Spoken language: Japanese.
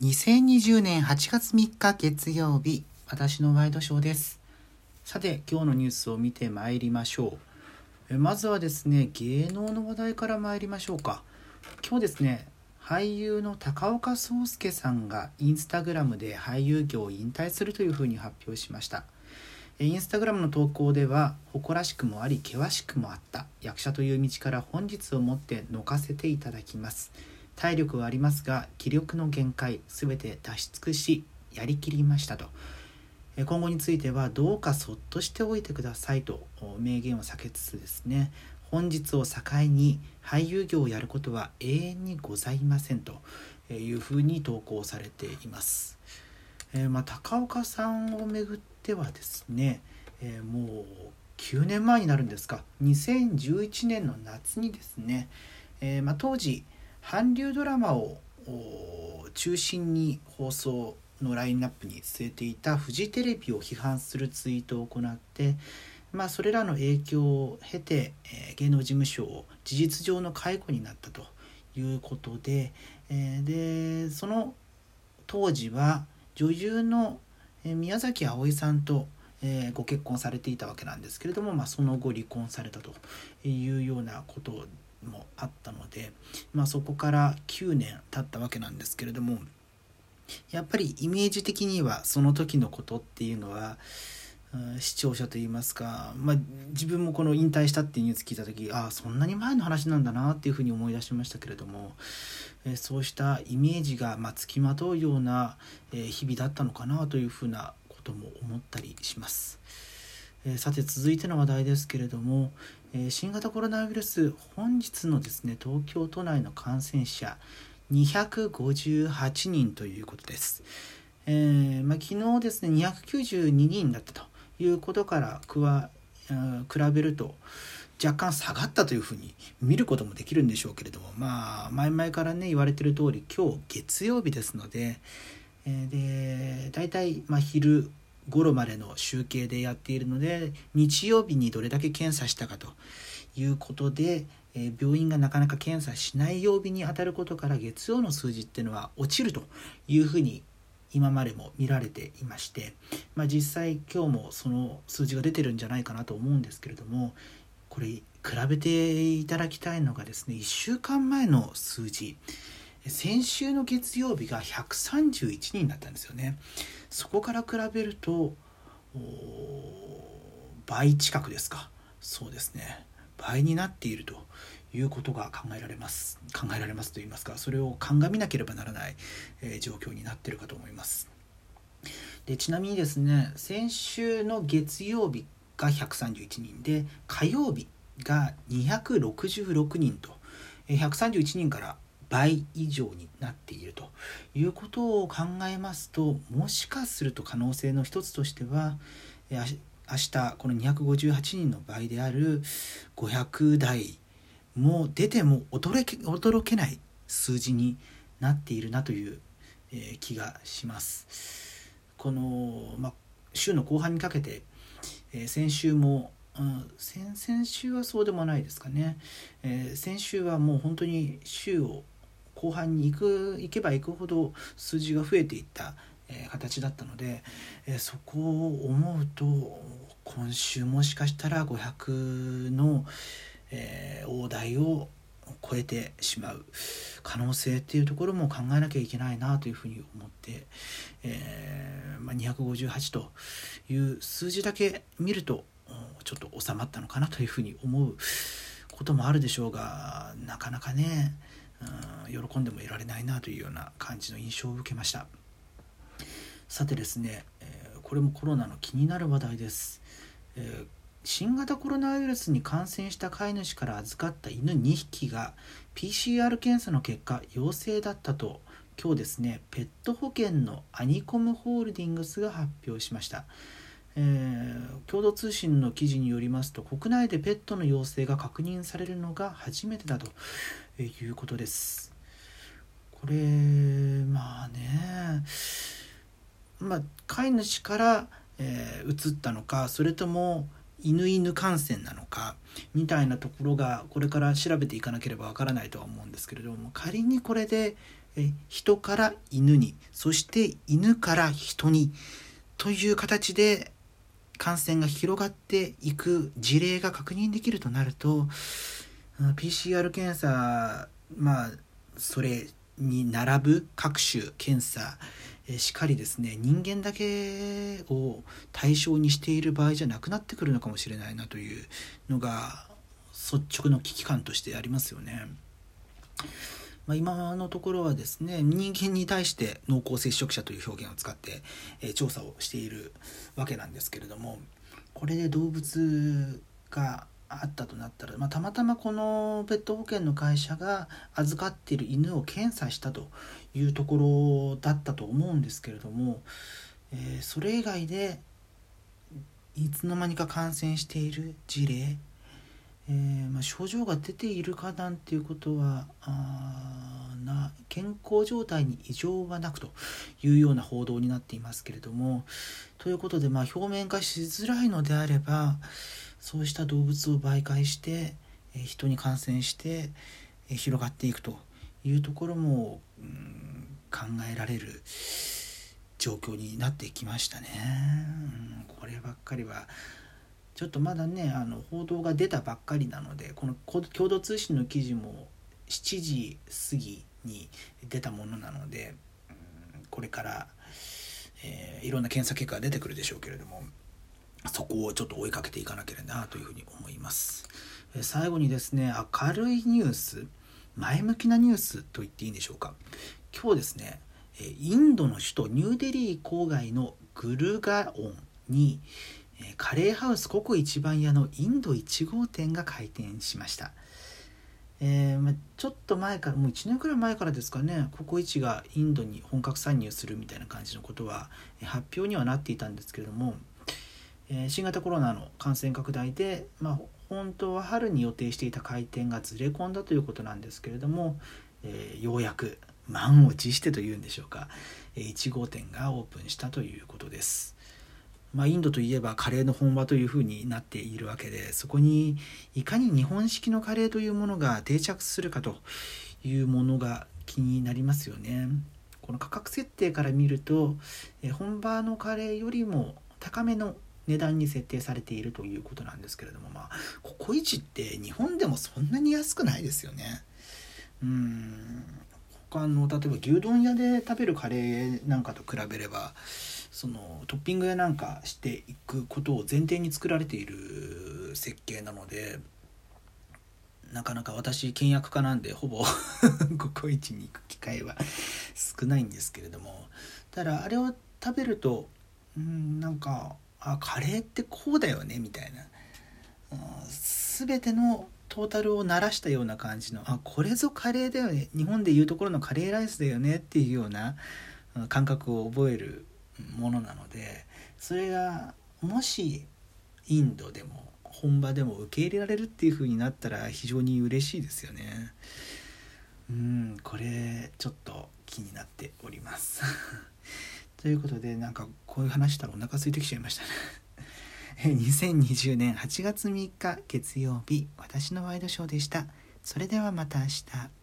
2020年8月3日月曜日、私のワイドショーです。さて、今日のニュースを見てまいりましょう。まずはですね、芸能の話題から参りましょうか。今日ですね、俳優の高岡壮介さんがインスタグラムで俳優業を引退するというふうに発表しました。インスタグラムの投稿では誇らしくもあり険しくもあった役者という道から本日をもってのかせていただきます体力はありますが気力の限界全て出し尽くしやりきりましたと。今後についてはどうかそっとしておいてくださいと明言を避けつつですね。本日を境に俳優業をやることは永遠にございませんというふうに投稿されています、えー、まあ、高岡さんをめぐってはですね、えー、もう9年前になるんですか。2011年の夏にですね、えー、まあ、当時韓流ドラマを中心に放送のラインナップに据えていたフジテレビを批判するツイートを行って、まあ、それらの影響を経て、えー、芸能事務所を事実上の解雇になったということで,、えー、でその当時は女優の宮崎あおいさんと、えー、ご結婚されていたわけなんですけれども、まあ、その後離婚されたというようなこともあったので、まあ、そこから9年経ったわけなんですけれどもやっぱりイメージ的にはその時のことっていうのは視聴者といいますか、まあ、自分もこの引退したっていうニュース聞いた時ああそんなに前の話なんだなっていうふうに思い出しましたけれども、えそうしたイメージがまつきまとうような、え日々だったのかなというふうなことも思ったりします。えさて続いての話題ですけれども、え新型コロナウイルス本日のですね東京都内の感染者258人ということです。えー、まあ、昨日ですね292人だったということから比べると若干下がったというふうに見ることもできるんでしょうけれどもまあ前々からね言われてる通り今日月曜日ですので、えー、で大体まあ昼頃までの集計でやっているので日曜日にどれだけ検査したかということで、え病院がなかなか検査しない曜日にあたることから月曜の数字っていうのは落ちるというふうに今までも見られていまして、まあ、実際今日もその数字が出てるんじゃないかなと思うんですけれどもこれ比べていただきたいのがですね1週間前の数字。先週の月曜日が131人だったんですよね。そこから比べると倍近くですか。そうですね。倍になっているということが考えられます。考えられますと言いますか。それを鑑みなければならない、えー、状況になっているかと思います。でちなみにですね先週の月曜日が131人で火曜日が266人と。131人から倍以上になっているということを考えますともしかすると可能性の一つとしては明日この258人の倍である500台も出ても驚け驚けない数字になっているなという、え、気がします。この、ま週の後半にかけて、え、先週もうん、先々週はそうでもないですかね、えー、先週はもう本当に週を後半に行く行けば行くほど数字が増えていった、え、形だったので、え、そこを思うと今週もしかしたら500の、えー、大台を超えてしまう可能性っていうところも考えなきゃいけないなというふうに思って、えーまあ、258という数字だけ見るとちょっと収まったのかなというふうに思うこともあるでしょうがなかなかね喜んでもいられないなというような感じの印象を受けました。さてですね、えー、これもコロナの気になる話題です、えー、新型コロナウイルスに感染した飼い主から預かった犬2匹が PCR 検査の結果陽性だったと今日ですねペット保険のアニコムホールディングスが発表しました。えー、共同通信の記事によりますと国内でペットの陽性が確認されるのが初めてだということです。これまあねまあ飼い主から、えー、移ったのかそれとも犬犬感染なのかみたいなところがこれから調べていかなければわからないとは思うんですけれども仮にこれでえ人から犬にそして犬から人にという形で感染が広がっていく事例が確認できるとなると PCR 検査まあそれに並ぶ各種検査しっかりですね人間だけを対象にしている場合じゃなくなってくるのかもしれないなというのが率直の危機感としてありますよね。まあ、今のところはですね人間に対して濃厚接触者という表現を使って、え調査をしているわけなんですけれどもこれで動物があったとなったら、まあ、たまたまこのペット保険の会社が預かっている犬を検査したというところだったと思うんですけれども、えー、それ以外でいつの間にか感染している事例、えー、まあ、症状が出ているかなんていうことはな健康状態に異常はなくというような報道になっていますけれどもということで、まあ、表面化しづらいのであればそうした動物を媒介してえ人に感染してえ広がっていくというところも、うん、考えられる状況になってきましたね。うん、こればっかりはちょっとまだねあの報道が出たばっかりなのでこの共同通信の記事も7時過ぎに出たものなので、うん、これから、えー、いろんな検査結果が出てくるでしょうけれどもそこをちょっと追いかけていかなければなというふうに思います。最後にですね明るいニュース前向きなニュースと言っていいんでしょうか今日ですねインドの首都ニューデリー郊外のグルガオンにカレーハウスココ一番屋のインド1号店が開店しました、えー、まちょっと前からもう1年くらい前からですかね。ココイチがインドに本格参入するみたいな感じのことは発表にはなっていたんですけれども、え新型コロナの感染拡大で、まあ、本当は春に予定していた開店がずれ込んだということなんですけれども、えー、ようやく満を持してというんでしょうか、え1号店がオープンしたということです。まあ、インドといえばカレーの本場というふうになっているわけでそこにいかに日本式のカレーというものが定着するかというものが気になりますよね。この価格設定から見ると、本場のカレーよりも高めの値段に設定されているということなんですけれどもまあココイチって日本でもそんなに安くないですよねうん他の例えば牛丼屋で食べるカレーなんかと比べればそのトッピングやなんかしていくことを前提に作られている設計なのでなかなか私倹約家なんでほぼココイチに行く機会は少ないんですけれども。ただあれを食べるとうんなんかあカレーってこうだよねみたいな、うん、全てのトータルを鳴らしたような感じのあこれぞカレーだよね。日本でいうところのカレーライスだよねっていうような感覚を覚えるものなのでそれがもしインドでも本場でも受け入れられるっていう風になったら非常に嬉しいですよね。うんこれちょっと気になっております。ということでなんかこういう話したらお腹空いてきちゃいましたね。2020年8月3日月曜日私のワイドショーでした。それではまた明日。